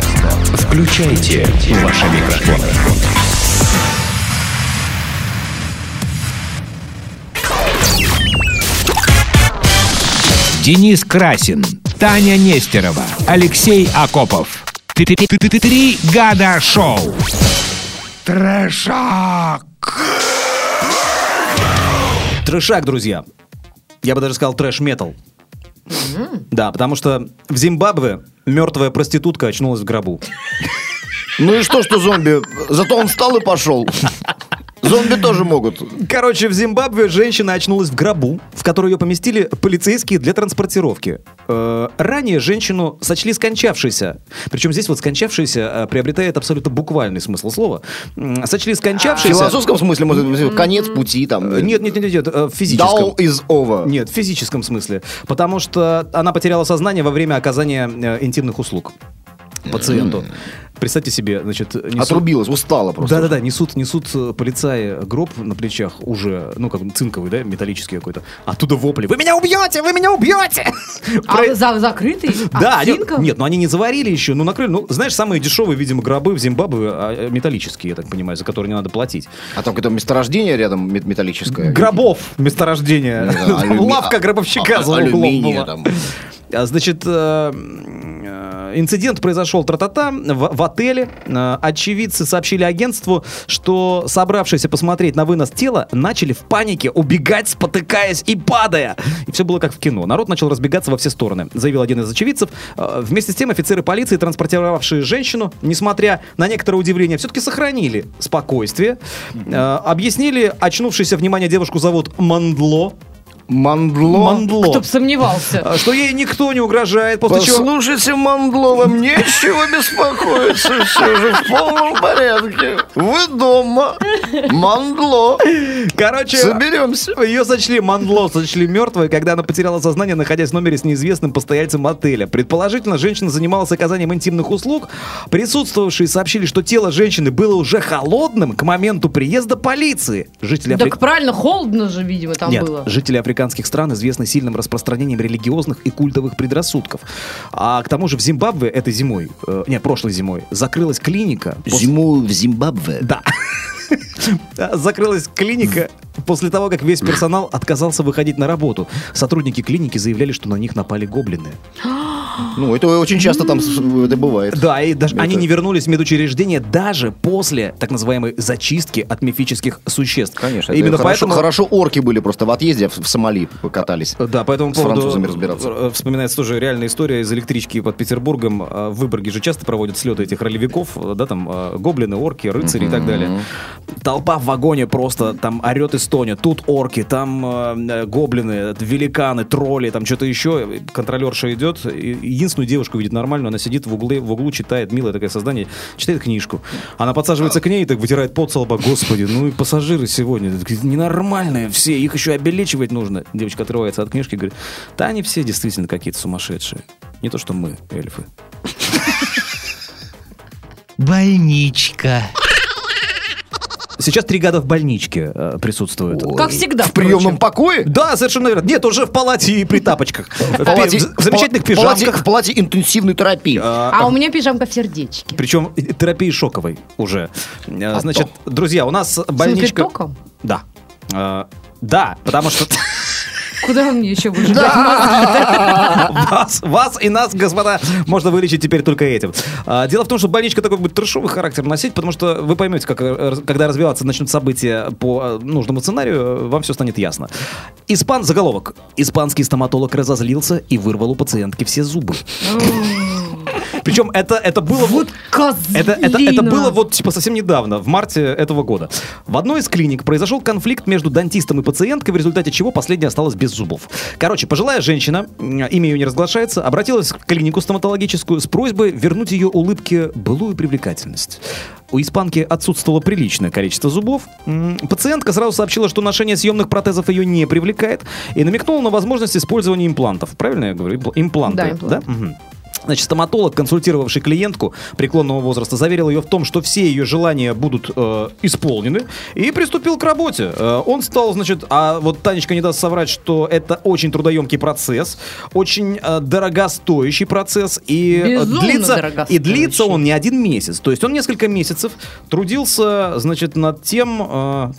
Включайте ваши микрофоны. Денис Красин, Таня Нестерова, Алексей Акопов. Три года шоу. Трэшак. Трэшак, друзья. Я бы даже сказал трэш-метал. Да, потому что в Зимбабве мертвая проститутка очнулась в гробу. Ну и что, что зомби? Зато он встал и пошел. Зомби тоже могут. Короче, в Зимбабве женщина очнулась в гробу, в который ее поместили полицейские для транспортировки. Э, ранее женщину сочли скончавшейся. Причем здесь вот скончавшийся э, приобретает абсолютно буквальный смысл слова. Сочли В скончавшейся... философском смысле, может быть, конец пути там. Э, Нет, нет, нет, нет, э, в физическом. Down is over. Нет, в физическом смысле. Потому что она потеряла сознание во время оказания э, интимных услуг пациенту. Представьте себе, значит, несут- Отрубилась, устала просто. Да-да-да, несут, несут э, полицаи гроб на плечах уже, ну, как цинковый, да, металлический какой-то. Оттуда вопли. Вы меня убьете! Вы меня убьете! А Про- за, закрытый? Да, А, они- цинком? нет, ну они не заварили еще, ну накрыли. Ну, знаешь, самые дешевые, видимо, гробы в Зимбабве а, э, металлические, я так понимаю, за которые не надо платить. А там какое-то месторождение рядом мет- металлическое. Гробов месторождения. Да, алюми- Лавка гробовщика а- за углом алюминия была. там. А, Значит, э, инцидент произошел тра-та-та в, в отеле. Э, Очевидцы сообщили агентству, что собравшиеся посмотреть на вынос тела начали в панике убегать, спотыкаясь и падая. И все было как в кино. Народ начал разбегаться во все стороны, заявил один из очевидцев. Э, Вместе с тем офицеры полиции, транспортировавшие женщину, несмотря на некоторое удивление, все-таки сохранили спокойствие. Э, Объяснили очнувшейся внимание девушку зовут Мандло. Мандло. Мандло. Кто бы сомневался. А, Что ей никто не угрожает, после чего... Послушайте, Мандло, вам нечего беспокоиться, все же в полном порядке. Вы дома. Мандло. Короче, Соберемся. ее сочли Мандло, сочли мертвой, когда она потеряла сознание, находясь в номере с неизвестным постояльцем отеля. Предположительно, женщина занималась оказанием интимных услуг. Присутствовавшие сообщили, что тело женщины было уже холодным к моменту приезда полиции. Жители Афри- Так правильно, холодно же, видимо, там Нет, было. жители африканских стран известны сильным распространением религиозных и культовых предрассудков. А к тому же в Зимбабве этой зимой, э, не, прошлой зимой, закрылась клиника. Зиму в Зимбабве. Да. Закрылась клиника после того, как весь персонал отказался выходить на работу. Сотрудники клиники заявляли, что на них напали гоблины. Ну, это очень часто там это бывает. Да, и даже они Это- не вернулись в медучреждение даже после так называемой зачистки от мифических существ. Конечно. Именно хорошо, поэтому... хорошо орки были просто в отъезде в в Сомали покатались. Да, по этому С поводу французами разбираться. вспоминается тоже реальная история из электрички под Петербургом. Э, В Выборге же часто проводят слеты этих ролевиков, да, там э, гоблины, орки, рыцари и так далее. Толпа в вагоне просто там орет и стонет. Тут орки, там э, э, гоблины, великаны, тролли, там что-то еще. Контролерша идет, единственную девушку видит нормальную, она сидит в угле, в углу, читает, милое такое создание, читает книжку. Она подсаживается к ней и так вытирает пот со лба. Господи, ну и пассажиры сегодня ненормальные все, их еще обелечивать нужно. Девочка отрывается от книжки и говорит, да они все действительно какие-то сумасшедшие. Не то, что мы, эльфы. Больничка. Сейчас три года в больничке э, присутствует. Как всегда, В приемном покое? Да, совершенно верно. Нет, уже в палате и при тапочках. В, палате- в замечательных в палате- пижамках. В палате интенсивной терапии. А у меня пижамка в сердечке. Причем терапии шоковой уже. Э, А Значит, друзья, у нас больничка... током? Да. Э, Да, потому что Куда мне еще мозги? вас, вас и нас, господа, можно вылечить теперь только этим. А, Дело в том, что больничка такой будет трешовый характер носить, потому что вы поймете, как, когда развиваться начнут события по э, нужному сценарию, э, вам все станет ясно. Испан, заголовок. Испанский стоматолог разозлился и вырвал у пациентки все зубы. Причем это, это было... Вот Это, это, это козлина. было вот типа совсем недавно, в марте этого года. В одной из клиник произошел конфликт между дантистом и пациенткой, в результате чего последняя осталась без зубов. Короче, пожилая женщина, имя ее не разглашается, обратилась в клинику стоматологическую с просьбой вернуть ее улыбке былую привлекательность. У испанки отсутствовало приличное количество зубов. Пациентка сразу сообщила, что ношение съемных протезов ее не привлекает, и намекнула на возможность использования имплантов. Правильно я говорю? Импл- Импланты. Да, импланты. Мгм. Значит, стоматолог, консультировавший клиентку преклонного возраста, заверил ее в том, что все ее желания будут э, исполнены, и приступил к работе. Э, он стал, значит, а вот Танечка не даст соврать, что это очень трудоемкий процесс, очень э, дорогостоящий процесс, и э, длится, и длится он не один месяц. То есть он несколько месяцев трудился, значит, над тем, э,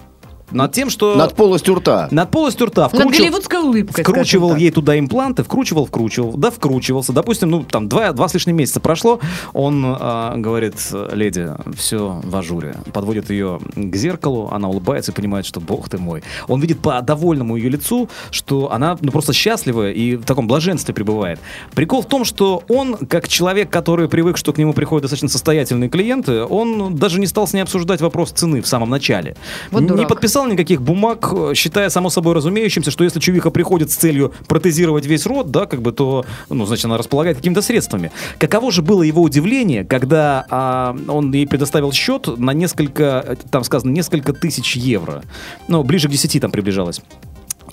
над тем, что Над полостью рта. над полостью рта Над вкручивал- голливудской улыбкой. вкручивал ей туда импланты, вкручивал, вкручивал, да, вкручивался. Допустим, ну, там, два, два с лишним месяца прошло, он а, говорит, леди, все в ажуре. Подводит ее к зеркалу, она улыбается и понимает, что, бог ты мой. Он видит по довольному ее лицу, что она, ну, просто счастлива и в таком блаженстве пребывает. Прикол в том, что он, как человек, который привык, что к нему приходят достаточно состоятельные клиенты, он даже не стал с ней обсуждать вопрос цены в самом начале. Вот не дурак. подписал никаких бумаг, э, считая само собой разумеющимся, что если чувиха приходит с целью протезировать весь рот, да, как бы, то, ну, значит, она располагает какими-то средствами. Каково же было его удивление, когда а, он ей предоставил счет на несколько, э, там сказано, несколько тысяч евро. Ну, ближе к 10 там приближалось.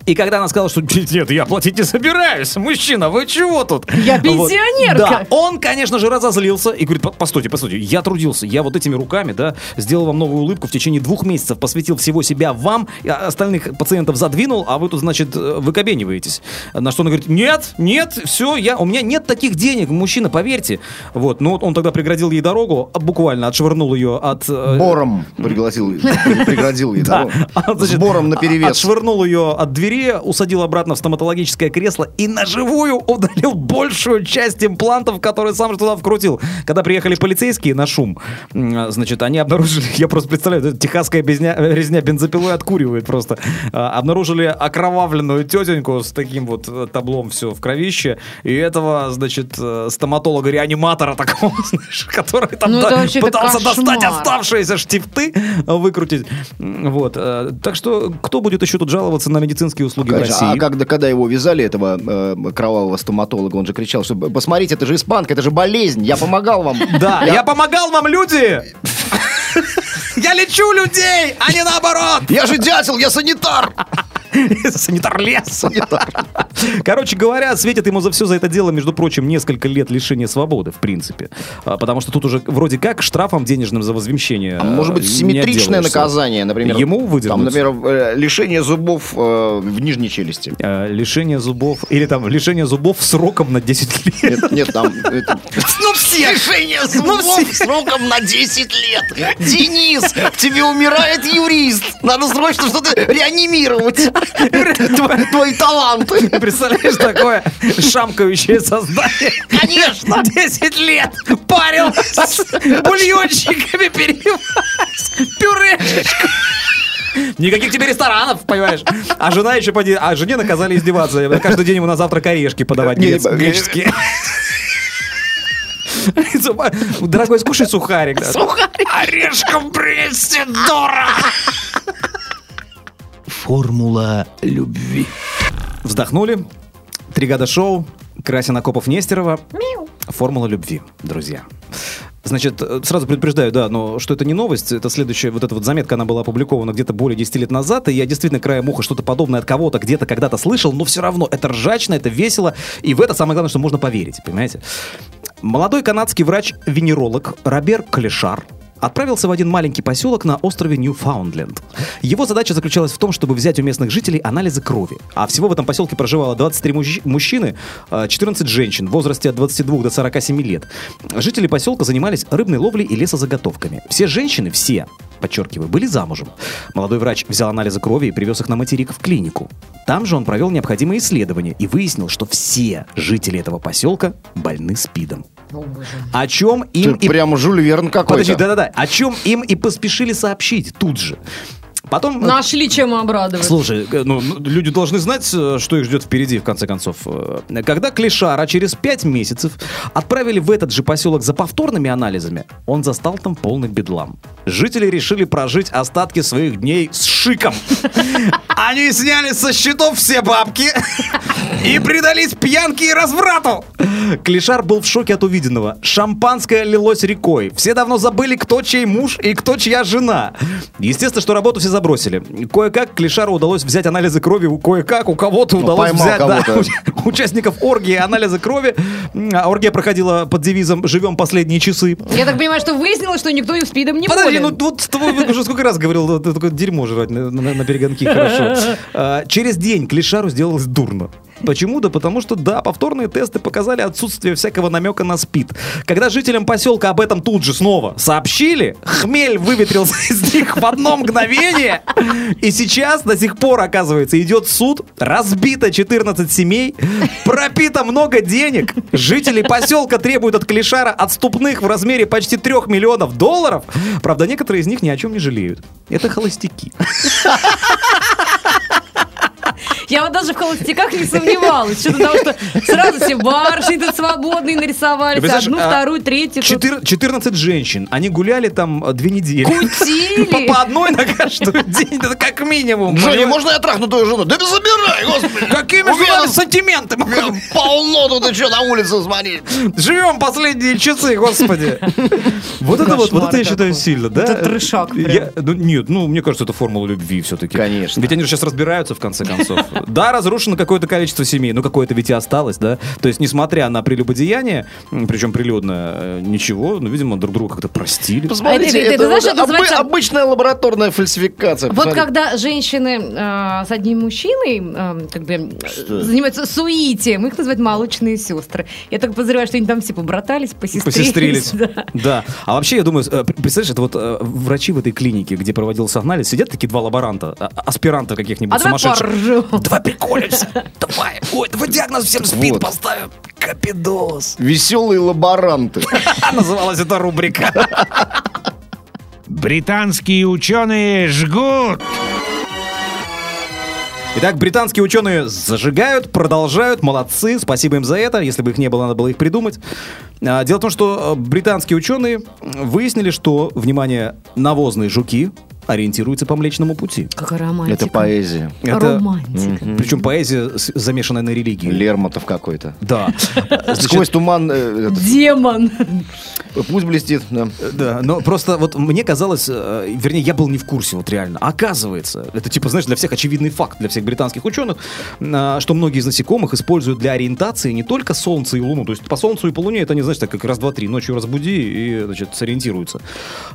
И когда она сказала, что нет, я платить не собираюсь, мужчина, вы чего тут? Я Вот. пенсионерка. Да, он, конечно же, разозлился и говорит, «По- постойте, постойте, я трудился, я вот этими руками, да, сделал вам новую улыбку в течение двух месяцев, посвятил всего себя вам, остальных пациентов задвинул, а вы тут, значит, выкобениваетесь. На что он говорит, нет, нет, все, я, у меня нет таких денег, мужчина, поверьте. Вот, ну вот он тогда преградил ей дорогу, буквально отшвырнул ее от... э, Бором пригласил, преградил ей дорогу. А, бором на а- перевес. Отшвырнул ее от двери, усадил обратно в стоматологическое кресло и на живую удалил большую часть имплантов, которые сам же туда вкрутил. Когда приехали полицейские на шум, значит, они обнаружили, я просто представляю, техасская безня- резня бензопилой откуривает просто. А, Обнаружили окровавленную тетеньку с таким вот э, таблом все в кровище, и этого, значит, э, стоматолога-реаниматора такого, знаешь, который там Ну, да, пытался достать оставшиеся штифты, э, выкрутить. Вот. Так что кто будет еще тут жаловаться на медицинские услуги в Конечно, России? А когда, когда его вязали, этого э, кровавого стоматолога, он же кричал, что посмотрите, это же испанка, это же болезнь, я помогал вам. Да, я помогал вам, люди! Я лечу людей, а не наоборот! Я же дятел, я санитар! Санитар лес. Короче говоря, светит ему за все за это дело, между прочим, несколько лет лишения свободы, в принципе. А, Потому что тут уже вроде как штрафом денежным за возмещение. А может быть, э, симметричное наказание, например. Ему выдернуть? Там, например, э, лишение зубов э, в нижней челюсти. Э, Лишение зубов, или там лишение зубов сроком на 10 лет. Нет, нет, там... это- Ну все! Лишение зубов сроком на 10 лет. Денис, в тебе умирает юрист. Надо срочно что-то реанимировать. Твои твои таланты. Представляешь, такое шамкающее создание. Конечно. 10 лет парилась, бульончиками переливалась, пюрешечку. Никаких тебе ресторанов, понимаешь? А жена еще поди... А жене наказали издеваться. Каждый день ему на завтрак орешки подавать греческие. Дорогой, скушай сухарик. да. Орешком принести дорого. Формула любви. Вздохнули. Три года шоу. Красин Акопов Нестерова. Формула любви, друзья. Значит, э, сразу предупреждаю, да, но что это не новость, это следующая, вот эта вот заметка, она была опубликована где-то более 10 лет назад, и я действительно краем уха что-то подобное от кого-то где-то когда-то слышал, но все равно это ржачно, это весело, и в это самое главное, что можно поверить, понимаете? Молодой канадский врач-венеролог Робер Клешар отправился в один маленький поселок на острове Ньюфаундленд. Его задача заключалась в том, чтобы взять у местных жителей анализы крови. А всего в этом поселке проживало 23 мужч- мужчины, э, 14 женщин в возрасте от 22 до 47 лет. Жители поселка занимались рыбной ловлей и лесозаготовками. Все женщины, все, подчеркиваю, были замужем. Молодой врач взял анализы крови и привез их на материк в клинику. Там же он провел необходимые исследования и выяснил, что все жители этого поселка больны СПИДом. О чем им Ты и Прямо Жюль Верн Подожди, какой-то. да-да-да. О чем им и поспешили сообщить тут же. Потом... э, Нашли чем обрадовать. Слушай, э, ну, люди должны знать, э, что их ждет впереди, в конце концов. Когда Клишара через пять месяцев отправили в этот же поселок за повторными анализами, он застал там полный бедлам. Жители решили прожить остатки своих дней с шиком. Они сняли со счетов все бабки и предались пьянке и разврату. Клишар был в шоке от увиденного. Шампанское лилось рекой. Все давно забыли, кто чей муж и кто чья жена. Естественно, что работу все забросили. Кое-как Клишару удалось взять анализы крови. у Кое-как у кого-то Ну, удалось взять да, кого-то. у- участников оргии анализы крови. А Оргия проходила под девизом «Живем последние часы». Я так понимаю, что выяснилось, что никто и спидом не Подожди, ну болен. вот с тобой уже сколько раз говорил, вот это такое дерьмо жрать на, на- на перегонки хорошо. А, через день Клишару сделалось дурно. Почему? Да потому что, да, повторные тесты показали отсутствие всякого намека на СПИД. Когда жителям поселка об этом тут же снова сообщили, хмель выветрился из них в одно мгновение. И сейчас до сих пор, оказывается, идет суд, разбито 14 семей, пропито много денег. Жители поселка требуют от Клишара отступных в размере почти 3 миллионов долларов. Правда, некоторые из них ни о чем не жалеют. Это холостяки. Я вот даже в холостяках не сомневалась. Что потому что сразу все барышни тут свободные нарисовались. Одну, а, вторую, третью. тут Четыр- 14 женщин. Они гуляли там э, две недели. Кутили. По, одной на каждый день. Это как минимум. Женя, можно я трахну твою жену? Да забирай, господи. Сантименты? Мы ходим- Полно тут, что, на улице смотри. Живем последние часы, господи. Вот это вот, вот это я считаю сильно, да? Это трешак ну, нет, ну, мне кажется, это формула любви все-таки. Конечно. Ведь они же сейчас разбираются, в конце концов. Да, разрушено какое-то количество семей, но какое-то ведь и осталось, да? То есть, несмотря на прелюбодеяние, причем прилюдное, э, ничего, ну, видимо, друг друга как-то простили. Посмотрите, это- это- это, знаешь, это называется- обычная лабораторная фальсификация. Вот Посмотри. когда женщины э, с одним мужчиной э, как бы э, занимаются суитием, их называют молочные сестры. Я так подозреваю, что они там все побратались, посестрились. Посестрились. да. Да. А вообще, я думаю, э, представляешь, это вот э, врачи в этой клинике, где проводился анализ, сидят такие два лаборанта, а- аспиранта каких-нибудь А сумасшедших. Давай приколимся. Давай. Ой, давай диагноз всем спид Вот. поставим. Капидос. Веселые лаборанты. Называлась эта рубрика. Британские ученые жгут. Итак, британские ученые зажигают, продолжают, молодцы, спасибо им за это. Если бы их не было, надо было их придумать. А, Дело в том, что э, британские ученые выяснили, что, внимание, навозные жуки ориентируются по Млечному пути. Какая романтика. Это поэзия. Это- Романтика. Причем поэзия, замешанная на религии. Лермонтов какой-то. Да. Сквозь туман, э, Демон. пусть блестит. да. Да, но просто вот мне казалось, э, вернее, я был не в курсе, вот реально. Оказывается, это типа, знаешь, для всех очевидный факт, для всех британских ученых, а, что многие из насекомых используют для ориентации не только Солнце и Луну, то есть по Солнцу и по Луне это не значит, так как раз, два, три, ночью разбуди и, значит, сориентируются,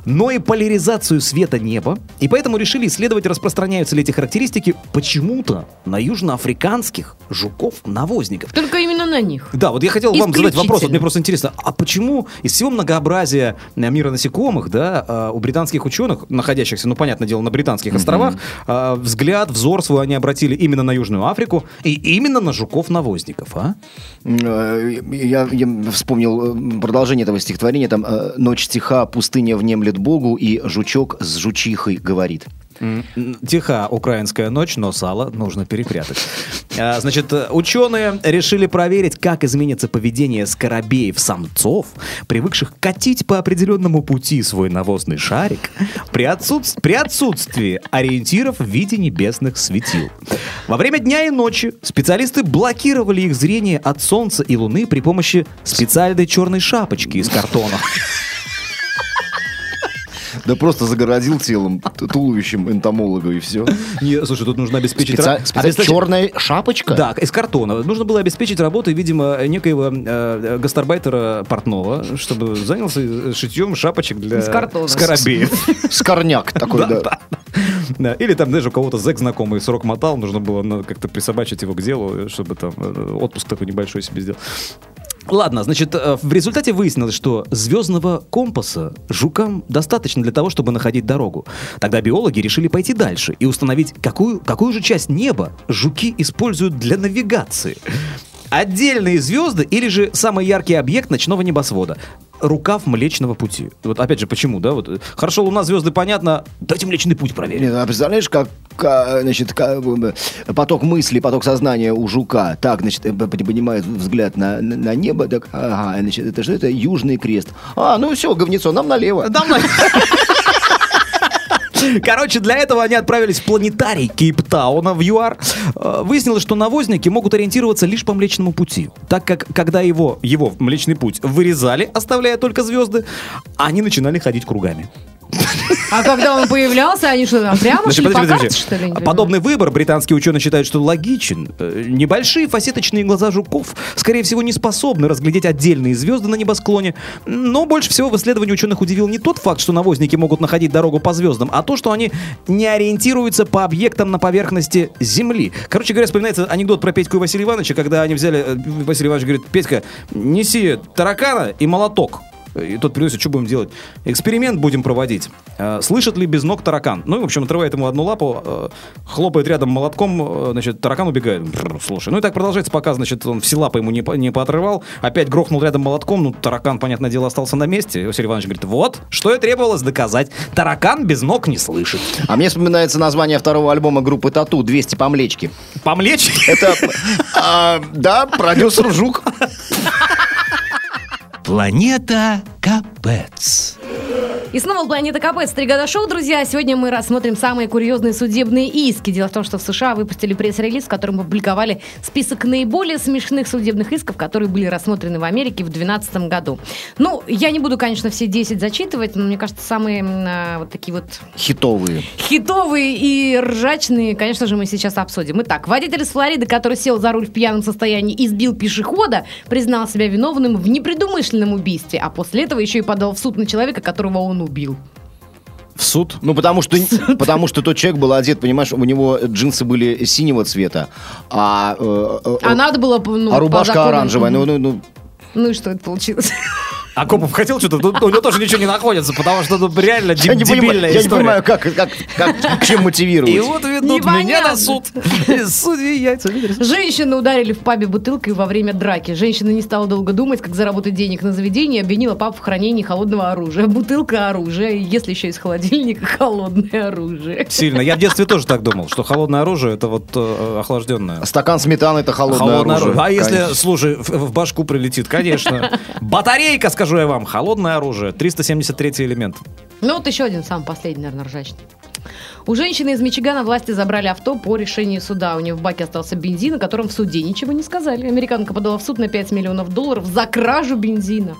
но и поляризацию света неба, и поэтому решили исследовать, распространяются ли эти характеристики почему-то на южноафриканских жуков-навозников. Только именно на них. Да, вот я хотел вам задать вопрос, вот мне просто интересно, а почему из всего многообразия э, мира насекомых, да, э, у британских ученых, находящихся, ну, понятное дело, на британских островах, э, взгляд, взор свой они обратили именно на Южную Африку и именно на жуков-навозников, а? Я, я вспомнил продолжение этого стихотворения. Там «Ночь тиха, пустыня внемлет Богу, и жучок с жучихой говорит». Тиха украинская ночь, но сало нужно перепрятать. А, Значит, ученые решили проверить, как изменится поведение скоробеев-самцов, привыкших катить по определенному пути свой навозный шарик при, отсутс- при отсутствии ориентиров в виде небесных светил. Во время дня и ночи специалисты блокировали их зрение от Солнца и Луны при помощи специальной черной шапочки из картона. Да просто загородил телом, туловищем энтомолога и все. Не, слушай, тут нужно обеспечить... Ра- специа- обеспечить- Черная шапочка? Да, из картона. Нужно было обеспечить работой, видимо, некоего э, гастарбайтера портного, чтобы занялся э, шитьем шапочек для Из картона. скоробеев. Скорняк такой, да. Да, Или там даже у кого-то зэк знакомый срок мотал, нужно было ну, как-то присобачить его к делу, чтобы там э, отпуск такой небольшой себе сделал. Ладно, значит, э, в результате выяснилось, что звездного компаса жукам достаточно для того, чтобы находить дорогу. Тогда биологи решили пойти дальше и установить, какую, какую же часть неба жуки используют для навигации. Отдельные звезды или же самый яркий объект ночного небосвода. Рукав Млечного Пути. Вот опять же, почему, да? Вот, э, хорошо, Луна, звезды, понятно. Давайте Млечный Путь проверим. Нет, а представляешь, как, ка- значит, ка- э, поток мысли, поток сознания у жука, так, значит, э, поднимает взгляд на, на, на небо, так, ага, значит, это что это? Южный крест. А, ну все, говнецо, нам налево. Короче, для этого они отправились в планетарий Кейптауна в ЮАР. Э, Выяснилось, что навозники могут ориентироваться лишь по Млечному пути, так как когда его, его Млечный путь вырезали, оставляя только звезды, они начинали ходить кругами. А когда он появлялся, они что, там прямо шли по карте, что ли? Понимаю? Подобный выбор британские ученые считают, что логичен. Э, Небольшие фасеточные глаза жуков, скорее всего, не способны разглядеть отдельные звезды на небосклоне. Но больше всего в исследовании ученых удивил не тот факт, что навозники могут находить дорогу по звездам, а то, что они не ориентируются по объектам на поверхности Земли. Короче говоря, вспоминается анекдот про Петьку и Василия Ивановича, когда они взяли... э, Василий Иванович говорит, Петька, неси таракана и молоток. И тот приносит, что будем делать? Эксперимент будем проводить. Э, Слышит ли без ног таракан? Ну, и, в общем, отрывает ему одну лапу, э, хлопает рядом молотком, э, значит, таракан убегает. Слушай, ну и так продолжается, пока, значит, он все лапы ему не, по- не поотрывал, опять грохнул рядом молотком, ну, таракан, понятное дело, остался на месте. И Василий Иванович говорит, вот, что и требовалось доказать. Таракан без ног не слышит. А мне вспоминается название второго альбома группы Тату «200 по млечке». Помлечь? Это, а, да, продюсер Жук. Планета Капец. И снова «Планета Капец» «Три года шоу», друзья. Сегодня мы рассмотрим самые курьезные судебные иски. Дело в том, что в США выпустили пресс-релиз, в котором опубликовали список наиболее смешных судебных исков, которые были рассмотрены в Америке в 2012 году. Ну, я не буду, конечно, все 10 зачитывать, но мне кажется, самые а, вот такие вот Хитовые. хитовые и ржачные, конечно же, мы сейчас обсудим. Итак, водитель из Флориды, который сел за руль в пьяном состоянии и сбил пешехода, признал себя виновным в непредумышленном убийстве, а после этого еще и подал в суд на человека, которого он убил. В суд? Ну, потому что, потому что тот человек был одет, понимаешь, у него джинсы были синего цвета, а, э, э, А надо было... ну, а по рубашка оранжевая. Ну, ну, ну, Ну и что это получилось? А Копов хотел что-то, тут у него тоже ничего не находится, потому что ну, реально я, не дебильная понимаю, я не история. понимаю, как, как, как, чем мотивировать. И вот ведут меня на суд. Судьи яйца. Женщину ударили в пабе бутылкой во время драки. Женщина не стала долго думать, как заработать денег на заведение, обвинила пап в хранении холодного оружия. Бутылка оружия, и если еще из холодильника холодное оружие. Сильно. Я в детстве тоже так думал, что холодное оружие это вот э, охлажденное. Стакан сметаны это холодное, Холодное оружие. оружие. А если, слушай, в, в башку прилетит, конечно. Батарейка, скажу я вам, холодное оружие. 373 элемент. Ну вот еще один, самый последний, наверное, ржачный. У женщины из Мичигана власти забрали авто по решению суда. У нее в баке остался бензин, о котором в суде ничего не сказали. Американка подала в суд на 5 миллионов долларов за кражу бензина.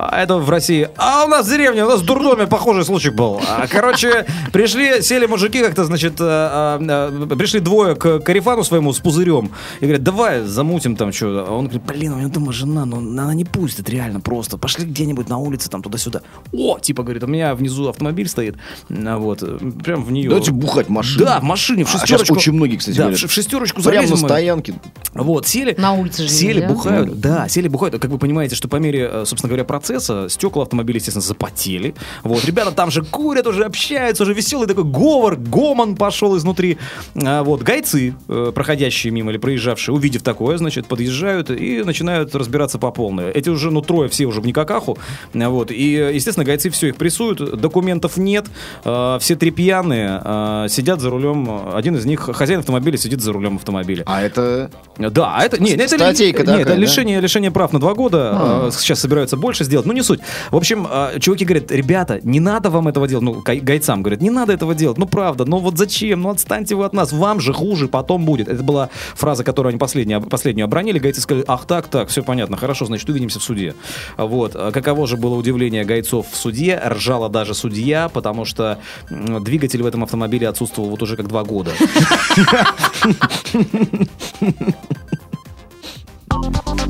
А это в России. А у нас в деревне, у нас в дурдоме похожий случай был. А, Короче, пришли, сели мужики как-то, значит, а, а, а, пришли двое к Карифану своему с пузырем. И говорят, давай замутим там что. А он говорит, блин, у меня дома жена, но она не пустит реально просто. Пошли где-нибудь на улице там туда-сюда. О, типа, говорит, у меня внизу автомобиль стоит. А, Вот, э, прям в нее. Давайте бухать в машине. Да, в машине, в А шестерочку. сейчас очень многие, кстати, да, говорят. в шестерочку Прямо на стоянке. Вот, сели. На улице же Сели, нельзя. бухают. Да, сели, бухают. Как вы понимаете, что по мере, э, собственно говоря, процесса стекла автомобиля, естественно, запотели. Вот, ребята там же курят, уже общаются, уже веселый такой говор, гомон пошел изнутри. А, вот, гайцы, э, проходящие мимо или проезжавшие, увидев такое, значит, подъезжают и начинают разбираться по полной. Эти уже, ну, трое все уже в никакаху. А, Вот, и, э, естественно, гайцы все их прессуют, документов нет, э, все три пьяные, э, сидят за рулем. Один из них, хозяин автомобиля, сидит за рулем автомобиля. А это... Да, а это, не, это, Статейка не, такая, это да? А. лишение, лишение прав на два года. Э, Сейчас собираются больше сделать, но не суть. В общем, э, чуваки говорят, ребята, не надо вам этого делать. Ну, гай- гайцам говорят, не надо этого делать. Ну, правда, ну вот зачем? Ну, отстаньте вы от нас. Вам же хуже потом будет. Это была фраза, которую они последнюю, последнюю обронили. Гайцы сказали, ах, так, так, все понятно, хорошо, значит, увидимся в суде. Вот. А Каково же было удивление гайцов в суде? Ржала даже судья, потому что двигатель в этом автомобиле отсутствовал вот уже как два года.